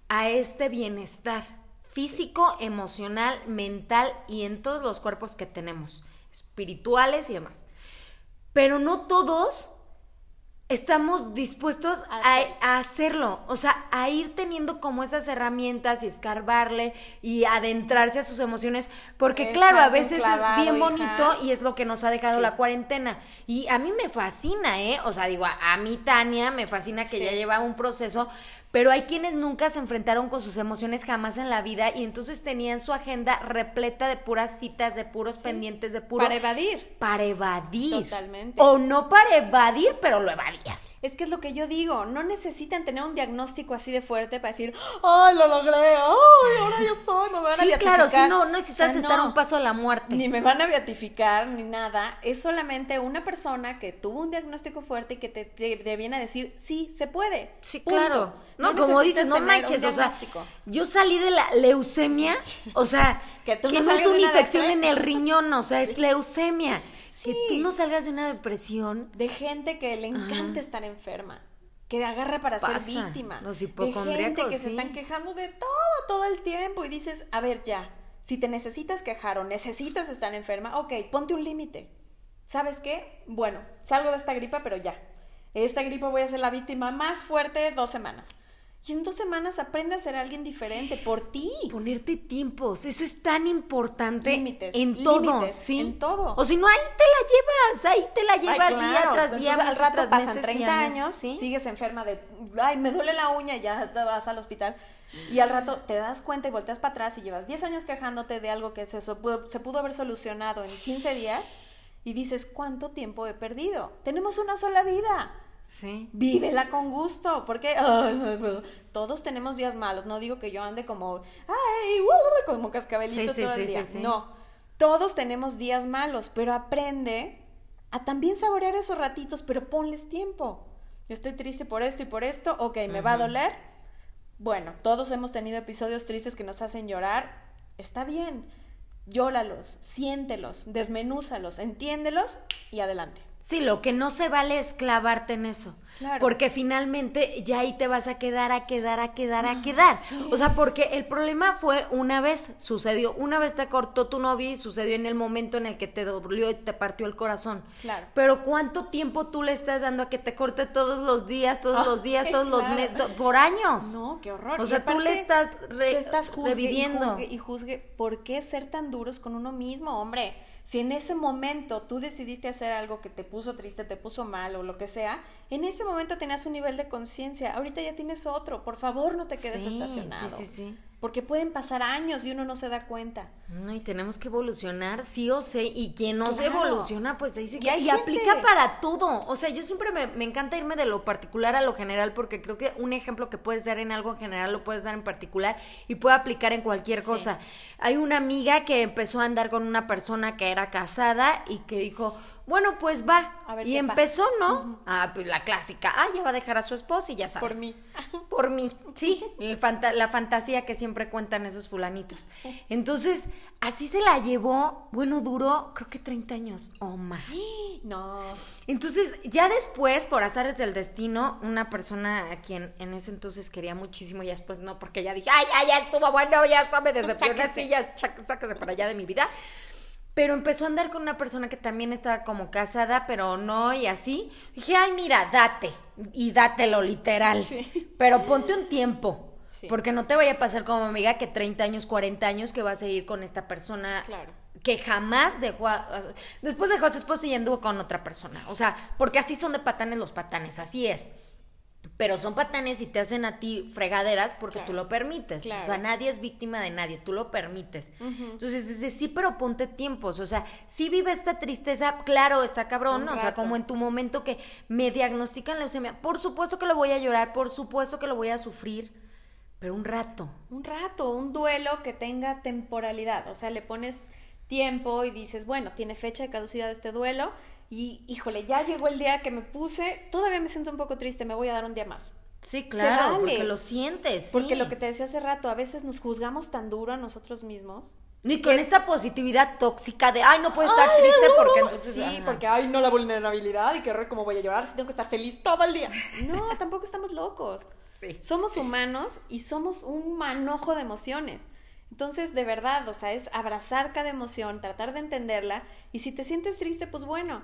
a este bienestar físico, emocional, mental y en todos los cuerpos que tenemos, espirituales y demás. Pero no todos estamos dispuestos a, hacerlo, o sea, a ir teniendo como esas herramientas y escarbarle y adentrarse a sus emociones, porque claro, a veces es bien bonito y es lo que nos ha dejado la cuarentena. Y a mí me fascina, ¿eh? O sea, digo, a, mí Tania me fascina que ya lleva un proceso, pero hay quienes nunca se enfrentaron con sus emociones jamás en la vida y entonces tenían su agenda repleta de puras citas, de puros pendientes, de puro... Para evadir. Para evadir. Totalmente. O no para evadir, pero lo evadías. Es que es lo que yo digo, no necesitan tener un diagnóstico así de fuerte para decir, ¡ay, lo logré! ¡ay, ahora yo soy! Me van a beatificar. claro, si no, no necesitas estar un paso a la muerte. Ni me van a beatificar, ni nada. Es solamente una persona que tuvo un diagnóstico fuerte y que te, te, viene a decir, sí, se puede. Sí, claro. No, como dices, no manches, o sea, yo salí de la leucemia, o sea, [laughs] que, no, es una infección en el riñón, o sea, es leucemia. Que tú no salgas de una depresión. De gente que le encanta estar enferma que agarra para ser víctima. Los de gente que se están quejando de todo, todo el tiempo y dices, a ver ya, si te necesitas quejar o necesitas estar enferma, ok, ponte un límite. ¿Sabes qué? Bueno, salgo de esta gripa, pero ya. Esta gripa voy a ser la víctima más fuerte dos semanas. Y en dos semanas aprende a ser alguien diferente por ti. Ponerte tiempos, eso es tan importante. Límites. En todo, sí. En todo. O si no, ahí te la llevas, ahí te la llevas día tras día. al rato pasan 30 años, sigues enferma de, ay, me duele la uña y ya te vas al hospital. Y al rato te das cuenta y volteas para atrás y llevas 10 años quejándote de algo que se, se pudo haber solucionado en 15 días y dices, ¿cuánto tiempo he perdido? Tenemos una sola vida Sí. Vívela con gusto, porque [laughs] todos tenemos días malos. No digo que yo ande como, ay, [laughs] como cascabelito todo el día. No, Todos tenemos días malos, pero aprende a también saborear esos ratitos, pero ponles tiempo. Yo estoy triste por esto y por esto, ok, me va a doler. Bueno, todos hemos tenido episodios tristes que nos hacen llorar, está bien. Llóralos, siéntelos, desmenúzalos, entiéndelos y adelante. Sí, lo que no se vale es clavarte en eso. Claro. Porque finalmente ya ahí te vas a quedar, a quedar, a quedar, a quedar. O sea, porque el problema fue una vez, sucedió, una vez te cortó tu novio y sucedió en el momento en el que te dolió y te partió el corazón. Claro. Pero ¿cuánto tiempo tú le estás dando a que te corte todos los días, todos Ah, los días, todos los meses, por años? No, qué horror. O Y sea, tú le estás re- te estás juzgue reviviendo. Y juzgue, y juzgue. ¿Por qué ser tan duros con uno mismo, hombre? Si en ese momento tú decidiste hacer algo que te puso triste, te puso mal o lo que sea, en ese momento tenías un nivel de conciencia. Ahorita ya tienes otro. Por favor, no te quedes Sí, estacionado. sí, sí, sí. Porque pueden pasar años y uno no se da cuenta. No, y tenemos que evolucionar, sí o sí, y quien no se evoluciona, pues ahí se Y queda. aplica para todo. O sea, yo siempre me, me encanta irme de lo particular a lo general, porque creo que un ejemplo que puedes dar en algo en general lo puedes dar en particular y puede aplicar en cualquier Sí. cosa. Hay una amiga que empezó a andar con una persona que era casada y que dijo, bueno, pues va. A ver y empezó, ¿no? Ah, pues la clásica. Ah, ya va a dejar a su esposo y ya sabes. Por mí. Por mí, [laughs] sí, fanta- la fantasía que siempre cuentan esos fulanitos. Entonces, así se la llevó, bueno, duró creo que 30 años o más. [gasps] No. Entonces, ya después, por azares del destino, una persona a quien en ese entonces quería muchísimo, y después no, porque ya dije, ay, ya, ya estuvo bueno, ya está, me [laughs] decepcioné, así, ya, sáquese para allá de mi vida. Pero empezó a andar con una persona que también estaba como casada, pero no, y así. Dije, ay, mira, date, y dátelo literal. Sí. Pero ponte un tiempo. Sí. Porque no te vaya a pasar como amiga que 30 años, 40 años que vas a seguir con esta persona Claro. que jamás dejó a, después dejó a su esposa y anduvo con otra persona. O sea, porque así son de patanes los patanes, así es. Pero son patanes y te hacen a ti fregaderas porque Claro. tú lo permites. Claro. O sea, nadie es víctima de nadie, tú lo permites. Entonces, dice, sí, pero ponte tiempos. O sea, sí vive esta tristeza, claro, está cabrón. O sea, como en tu momento que me diagnostican leucemia. Por supuesto que lo voy a llorar, por supuesto que lo voy a sufrir, pero un rato. un rato, un duelo que tenga temporalidad, o sea, le pones tiempo y dices, bueno, tiene fecha de caducidad este duelo y híjole, ya llegó el día que me puse, todavía me siento un poco triste, me voy a dar un día más. Sí, claro, vale. porque lo sientes. Porque sí. lo que te decía hace rato, a veces nos juzgamos tan duro a nosotros mismos. Ni con esta positividad tóxica de, ay, no puedo estar triste porque entonces... Sí, ajá. porque, ay, no la vulnerabilidad y qué horror cómo voy a llorar si tengo que estar feliz todo el día. [laughs] No, tampoco estamos locos. Sí. Somos humanos y somos un manojo de emociones. Entonces, de verdad, o sea, es abrazar cada emoción, tratar de entenderla y si te sientes triste, pues bueno,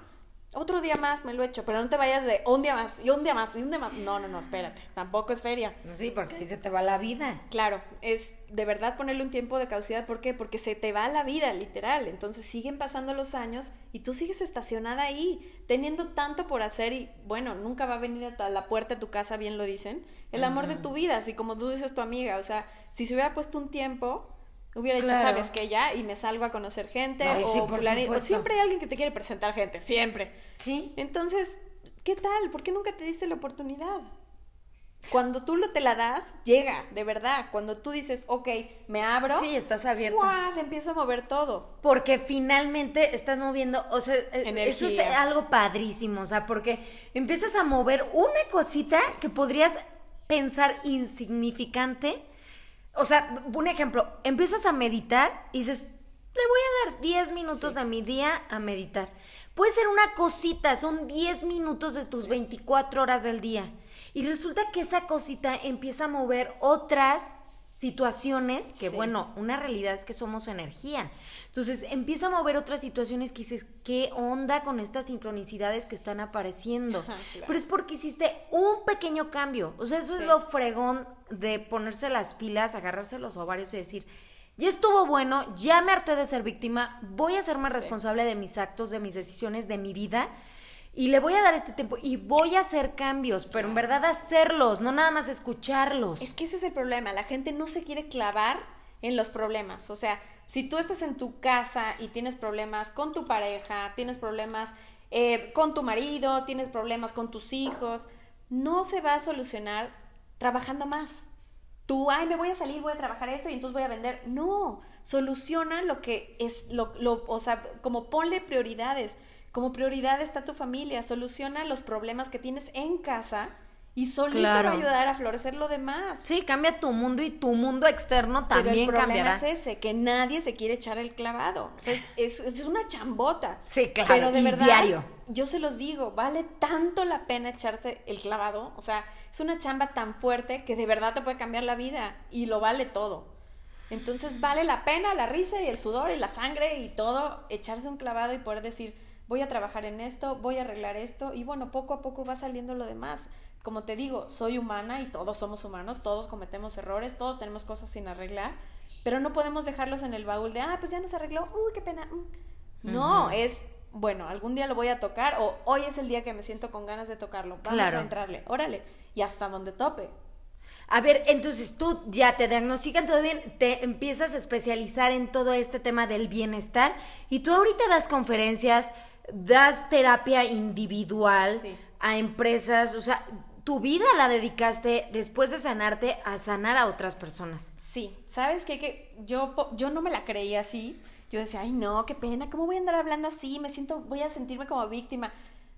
otro día más me lo echo, pero no te vayas de un día más y un día más y un día más. No, no, no, espérate, tampoco es feria. Sí, porque ahí se te va la vida. Claro, es de verdad ponerle un tiempo de caducidad. ¿Por qué? Porque se te va la vida, literal. Entonces siguen pasando los años y tú sigues estacionada ahí, teniendo tanto por hacer y bueno, nunca va a venir hasta la puerta de tu casa, bien lo dicen, el amor de tu vida, así como tú dices tu amiga. O sea, si se hubiera puesto un tiempo, hubiera dicho. ¿sabes qué? Ya, y me salgo a conocer gente. O, sí, por o siempre hay alguien que te quiere presentar gente, siempre. Sí. Entonces, ¿qué tal? ¿Por qué nunca te diste la oportunidad? Cuando tú lo te la das, llega, de verdad. Cuando tú dices, ok, me abro, Sí, estás abierta. ¡fua! se empieza a mover todo. Porque finalmente estás moviendo, o sea, eh, eso es algo padrísimo, o sea, porque empiezas a mover una cosita que podrías pensar insignificante. O sea, un ejemplo, empiezas a meditar y dices, le voy a dar 10 minutos Sí. a mi día a meditar. Puede ser una cosita, son 10 minutos de tus 24 horas del día. Y resulta que esa cosita empieza a mover otras situaciones que, Sí. bueno, una realidad es que somos energía. Entonces empieza a mover otras situaciones que dices, ¿qué onda con estas sincronicidades que están apareciendo? Ajá, claro. Pero es porque hiciste un pequeño cambio. O sea, eso Sí. es lo fregón de ponerse las pilas, agarrarse los ovarios y decir, ya estuvo bueno, ya me harté de ser víctima, voy a ser más Sí. responsable de mis actos, de mis decisiones, de mi vida. Y le voy a dar este tiempo y voy a hacer cambios, pero en verdad hacerlos, no nada más escucharlos. Es que ese es el problema. La gente no se quiere clavar en los problemas. O sea, si tú estás en tu casa y tienes problemas con tu pareja, tienes problemas eh, con tu marido, tienes problemas con tus hijos, no se va a solucionar trabajando más. tú, ay, me voy a salir, voy a trabajar esto y entonces voy a vender. No, soluciona lo que es, lo, o sea, como ponle prioridades. Como prioridad está tu familia, soluciona los problemas que tienes en casa y solito va a ayudar a florecer lo demás. Sí, cambia tu mundo y tu mundo externo también Pero el problema es ese, que nadie se quiere echar el clavado. O sea, es, es, una chambota. Sí, claro, Pero de y verdad, diario. yo se los digo, vale tanto la pena echarte el clavado. O sea, es una chamba tan fuerte que de verdad te puede cambiar la vida y lo vale todo. Entonces vale la pena la risa y el sudor y la sangre y todo, echarse un clavado y poder decir, voy a trabajar en esto, voy a arreglar esto y bueno, poco a poco va saliendo lo demás. Como te digo, soy humana y todos somos humanos, todos cometemos errores, todos tenemos cosas sin arreglar, pero no podemos dejarlos en el baúl de, ah, pues ya no se arregló, uy, qué pena. mm". No, es, bueno, algún día lo voy a tocar o hoy es el día que me siento con ganas de tocarlo, vamos Claro. a entrarle, órale, y hasta donde tope. A ver, entonces tú ya te diagnostican todo bien, te empiezas a especializar en todo este tema del bienestar y tú ahorita das conferencias, das terapia individual Sí. a empresas, o sea, tu vida la dedicaste después de sanarte a sanar a otras personas. Sí, ¿sabes qué? Que yo, yo no me la creía así. Yo decía, ay, no, qué pena, ¿cómo voy a andar hablando así? Me siento, voy a sentirme como víctima.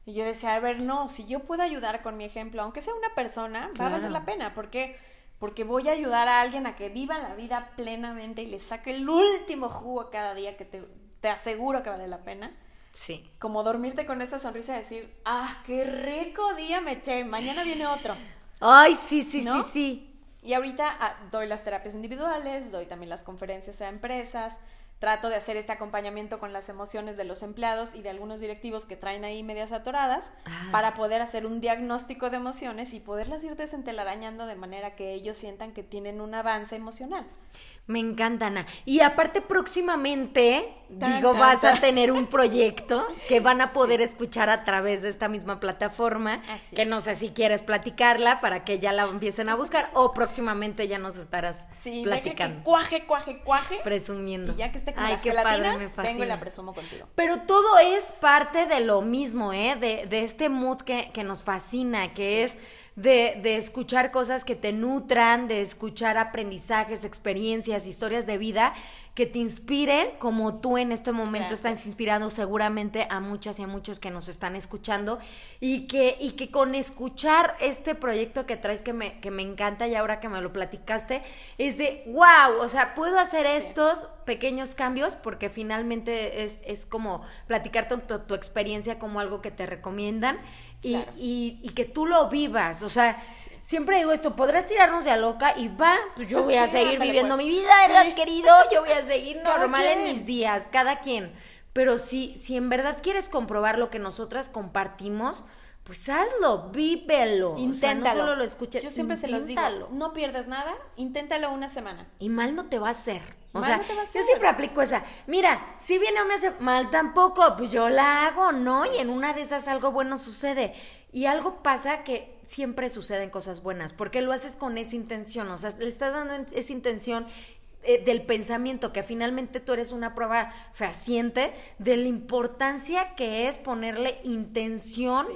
Y yo decía, a ver, no, si yo puedo ayudar con mi ejemplo, aunque sea una persona, va a valer la pena. ¿Por qué? Porque voy a ayudar a alguien a que viva la vida plenamente y le saque el último jugo cada día que te, te aseguro que vale la pena. Sí. Como dormirte con esa sonrisa y decir, ah, qué rico día me eché, mañana viene otro. Ay, sí, sí, ¿No? sí, sí. Y ahorita ah, doy las terapias individuales, doy también las conferencias a empresas, trato de hacer este acompañamiento con las emociones de los empleados y de algunos directivos que traen ahí medias atoradas Ah. para poder hacer un diagnóstico de emociones y poderlas ir desentelarañando de manera que ellos sientan que tienen un avance emocional. Me encanta, Ana. Y aparte, próximamente, Tan, digo, tan, vas a tener un proyecto [laughs] que van a poder escuchar a través de esta misma plataforma. Así que es. no sé si quieres platicarla para que ya la empiecen a buscar o próximamente ya nos estarás Sí, deje que platicando, cuaje, cuaje, cuaje. presumiendo. Y ya que esté con Ay, las qué padre, me vengo y la presumo contigo. Pero todo es parte de lo mismo, ¿eh? De, de este mood que, que nos fascina, que es de, de escuchar cosas que te nutran, de escuchar aprendizajes, experiencias, historias de vida que te inspiren, como tú en este momento Gracias. estás inspirando seguramente a muchas y a muchos que nos están escuchando y que, y que con escuchar este proyecto que traes que me, que me encanta y ahora que me lo platicaste, es de wow, o sea, puedo hacer estos pequeños cambios porque finalmente es, es como platicar tu, tu- experiencia como algo que te recomiendan y, Claro. y- y que tú lo vivas, o sea... Siempre digo esto, podrás tirarnos de a loca y va, pues yo voy a [laughs] Sí, seguir ándale, viviendo pues. mi vida, ¿verdad, Sí. querido? Yo voy a seguir normal en mis días, cada quien. Pero si, si en verdad quieres comprobar lo que nosotras compartimos, pues hazlo, vívelo. O sea, Inténtalo. no solo lo escuches, Yo siempre se los digo, no pierdes nada, inténtalo una semana. Y mal no te va a hacer. O Mal sea, no yo siempre aplico esa. Mira, si viene o me hace mal tampoco, pues yo la hago, ¿no? Y en una de esas algo bueno sucede. Y algo pasa que siempre suceden cosas buenas, porque lo haces con esa intención, o sea, le estás dando esa intención eh, del pensamiento, que finalmente tú eres una prueba fehaciente de la importancia que es ponerle intención Sí.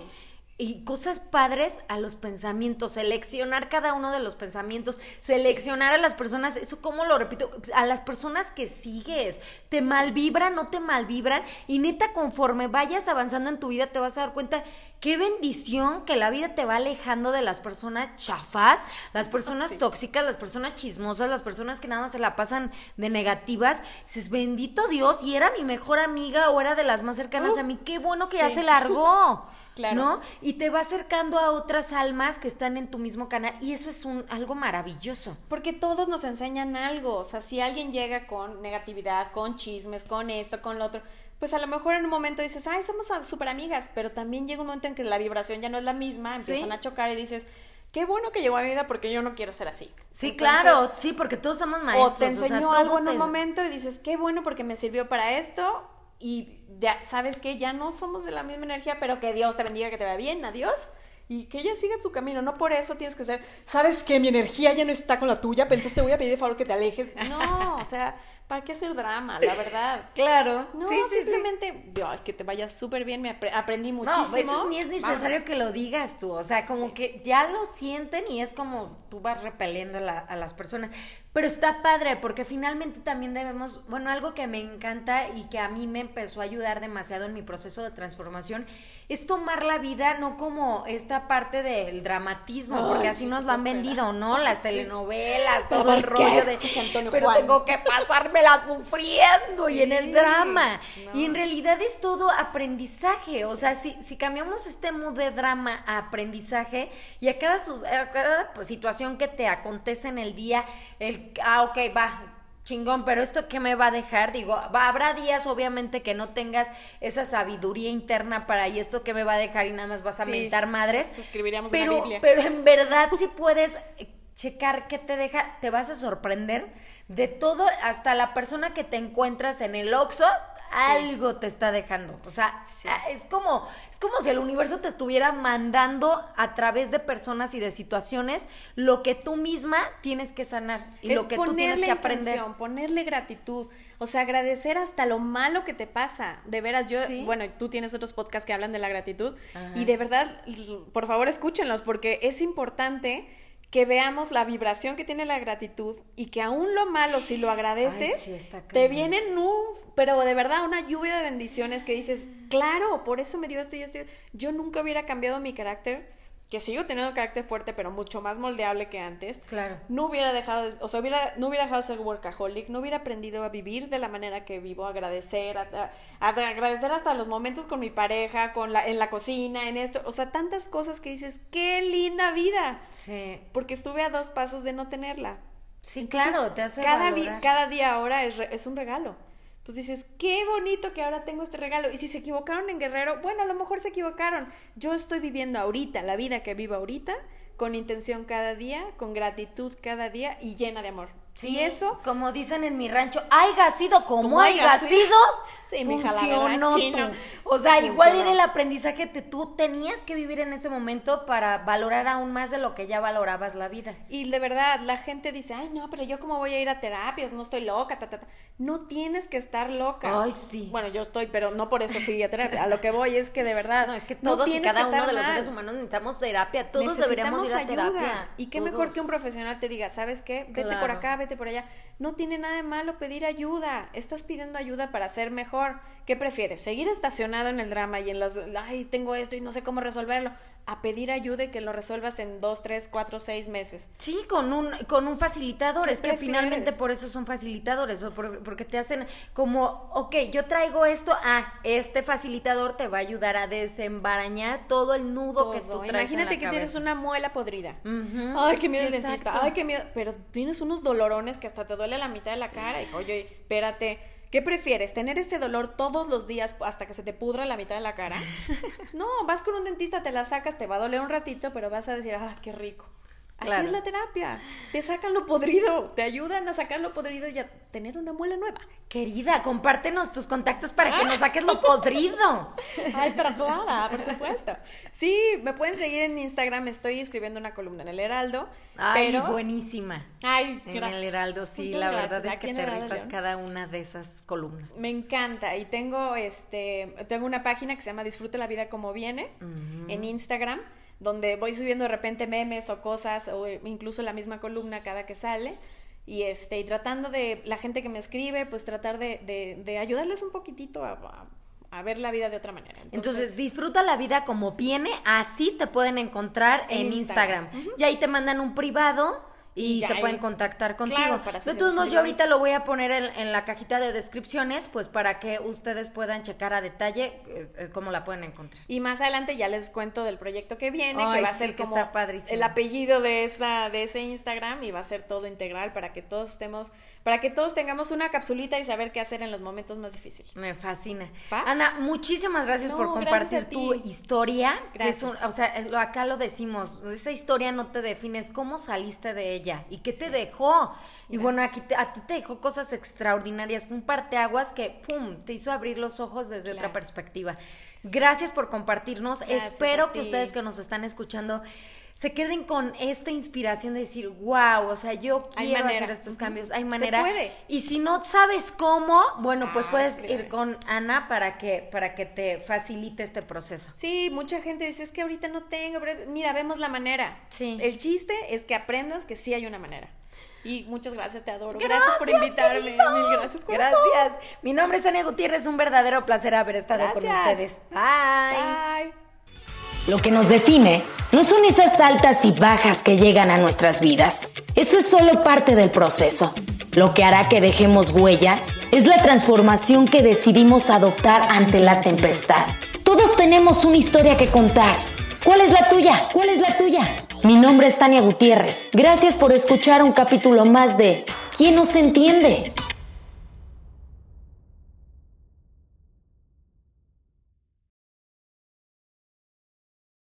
Y cosas padres a los pensamientos, seleccionar cada uno de los pensamientos, seleccionar a las personas, eso como lo repito, a las personas que sigues, te malvibran, no te malvibran, y neta, conforme vayas avanzando en tu vida, te vas a dar cuenta qué bendición que la vida te va alejando de las personas chafas, las personas Sí. tóxicas, las personas chismosas, las personas que nada más se la pasan de negativas. Dices, bendito Dios, y era mi mejor amiga o era de las más cercanas Uh, a mí, qué bueno que ya sí. se largó. [laughs] Claro. ¿No? Y te va acercando a otras almas que están en tu mismo canal y eso es un algo maravilloso. Porque todos nos enseñan algo. O sea, si alguien llega con negatividad, con chismes, con esto, con lo otro, pues a lo mejor en un momento dices, ay, somos súper amigas, pero también llega un momento en que la vibración ya no es la misma, empiezan Sí. a chocar y dices, qué bueno que llegó a mi vida porque yo no quiero ser así. Sí, Entonces, claro, sí, porque todos somos maestros. O te enseñó algo en un momento y dices, qué bueno porque me sirvió para esto y ya sabes que ya no somos de la misma energía, pero que Dios te bendiga, que te vaya bien, adiós. y que ella siga su camino. No por eso tienes que ser, sabes que mi energía ya no está con la tuya, pero entonces te voy a pedir de favor que te alejes. No, o sea, ¿para qué hacer drama? La verdad. [laughs] Claro. No, sí, sí, simplemente, Dios, que te vayas súper bien, me apre- aprendí muchísimo. No, pues ni es necesario que lo digas tú, o sea, como que ya lo sienten y es como tú vas repeliendo la- a las personas. Pero está padre porque finalmente también debemos, bueno, algo que me encanta y que a mí me empezó a ayudar demasiado en mi proceso de transformación es tomar la vida no como esta parte del dramatismo, porque así sí, nos lo han vendido, ¿no? Las telenovelas, todo ¿Para el rollo de Antonio pero tengo que pasármela sufriendo y en el drama. no. Y en realidad es todo aprendizaje. O sea, si, si cambiamos este mood de drama a aprendizaje y a cada, a cada pues, situación que te acontece en el día, el, ah, ok, va. Chingón, pero esto qué me va a dejar, digo, va, habrá días obviamente que no tengas esa sabiduría interna para y esto qué me va a dejar y nada más vas a Sí, mentar madres. escribiríamos una pero, Biblia. pero en verdad si puedes eh, checar qué te deja, te vas a sorprender de todo, hasta la persona que te encuentras en el Oxxo, algo te está dejando. O sea, ah, es como, es como si el universo te estuviera mandando a través de personas y de situaciones lo que tú misma tienes que sanar y Es lo que tú tienes que aprender. ponerle gratitud, o sea, agradecer hasta lo malo que te pasa. De veras, yo, Sí. bueno, tú tienes otros podcasts que hablan de la gratitud Ajá. y de verdad, por favor, escúchenlos porque es importante que veamos la vibración que tiene la gratitud y que aún lo malo, si lo agradeces, Ay, sí, está te vienen un, pero de verdad, una lluvia de bendiciones que dices, claro, por eso me dio esto y esto. Yo nunca hubiera cambiado mi carácter, que sigo teniendo carácter fuerte, pero mucho más moldeable que antes Claro. no hubiera dejado, de- o sea, hubiera, no hubiera dejado de ser workaholic, no hubiera aprendido a vivir de la manera que vivo, agradecer, a, a- a agradecer hasta los momentos con mi pareja, con la, en la cocina, en esto, o sea, tantas cosas que dices, qué linda vida, Sí. porque estuve a dos pasos de no tenerla. Sí, Entonces, claro, te hace cada, valorar. cada día ahora es, re- es un regalo. Entonces dices, qué bonito que ahora tengo este regalo. Y si se equivocaron en Guerrero, bueno, a lo mejor se equivocaron. Yo estoy viviendo ahorita, la vida que vivo ahorita, con intención cada día, con gratitud cada día y llena de amor. Sí, y eso, como dicen en mi rancho, haiga sido como, haiga sido. [laughs] Sí, funcionó chino. O sea, igual era el aprendizaje que tú tenías que vivir en ese momento para valorar aún más de lo que ya valorabas la vida. y de verdad, la gente dice, ay, no, pero yo cómo voy a ir a terapias, no estoy loca, ta, ta, ta". No tienes que estar loca. Ay, sí. Bueno, yo estoy, pero no por eso fui a terapia. A lo que voy es que de verdad. [laughs] No, es que no todos y cada uno de los seres humanos necesitamos terapia, todos deberíamos ir a Necesitamos ayuda. terapia. Y qué todos. mejor que un profesional te diga, ¿sabes qué? Vete por acá, vete por allá. No tiene nada de malo pedir ayuda. Estás pidiendo ayuda para ser mejor. ¿Qué prefieres? ¿Seguir estacionado en el drama y en las, ay, tengo esto y no sé cómo resolverlo? A pedir ayuda y que lo resuelvas en dos, tres, cuatro, seis meses. Sí, con un, con un facilitador. ¿Qué Es que finalmente por eso son facilitadores, o por- porque te hacen como, ok, yo traigo esto, ah, este facilitador te va a ayudar a desembarañar todo el nudo que tú traes. en Imagínate la que tienes una muela podrida. Ay, qué miedo Sí, el dentista. Ay, qué miedo. Pero tienes unos dolorones que hasta te duele la mitad de la cara. Y oye, espérate. ¿Qué prefieres? ¿Tener ese dolor todos los días hasta que se te pudra la mitad de la cara? [laughs] no, vas con un dentista, te la sacas, te va a doler un ratito, pero vas a decir, ah, qué rico. Así Claro. es la terapia. Te sacan lo podrido, te ayudan a sacar lo podrido y a tener una muela nueva. Querida, compártenos tus contactos para que nos saques lo podrido. [laughs] Ay, pero clara, por supuesto. Sí, me pueden seguir en Instagram, estoy escribiendo una columna en el Heraldo. Ay, pero... buenísima. Ay, En gracias. el Heraldo, sí, Muchas la gracias. verdad es que en te rifas cada una de esas columnas. Me encanta y tengo este tengo una página que se llama Disfrute la vida como viene en Instagram donde voy subiendo de repente memes o cosas o eh, incluso la misma columna cada que sale y este y tratando de la gente que me escribe pues tratar de, de, de ayudarles un poquitito a, a- a ver la vida de otra manera. Entonces, disfruta la vida como viene, así te pueden encontrar en, En Instagram. Instagram. Y ahí te mandan un privado y ya se pueden contactar contigo. Claro, para de todos modos, yo ahorita lo voy a poner en, en la cajita de descripciones, pues para que ustedes puedan checar a detalle eh, eh, cómo la pueden encontrar. Y más adelante ya les cuento del proyecto que viene, Ay, que va a sí, ser como el apellido de esa de ese Instagram y va a ser todo integral para que todos estemos para que todos tengamos una capsulita y saber qué hacer en los momentos más difíciles. Me fascina. ¿Va? Ana, muchísimas gracias No, por gracias compartir tu historia. Que es un- Gracias. o sea, acá lo decimos, esa historia no te defines, cómo saliste de ella. Ella y qué te dejó. Y bueno, aquí te- a ti te dejó cosas extraordinarias. Fue un parteaguas que, pum, te hizo abrir los ojos desde otra perspectiva. Gracias por compartirnos. Gracias Espero que ustedes que nos están escuchando se queden con esta inspiración de decir, wow, o sea, yo quiero hacer estos cambios. Hay Se manera. puede. Y si no sabes cómo, bueno, pues Ah, puedes claro. ir con Ana para que, para que te facilite este proceso. Sí, mucha gente dice, es que ahorita no tengo, pero mira, vemos la manera. Sí. El chiste es que aprendas que sí hay una manera. Y muchas gracias, te adoro. Gracias, Gracias, por invitarme. Mil gracias. corazón. Gracias. Mi nombre es Tania Gutiérrez. Un verdadero placer haber estado con ustedes. Bye. Bye. Lo que nos define no son esas altas y bajas que llegan a nuestras vidas. Eso es solo parte del proceso. Lo que hará que dejemos huella es la transformación que decidimos adoptar ante la tempestad. Todos tenemos una historia que contar. ¿Cuál es la tuya? ¿Cuál es la tuya? Mi nombre es Tania Gutiérrez. Gracias por escuchar un capítulo más de ¿Quién nos entiende?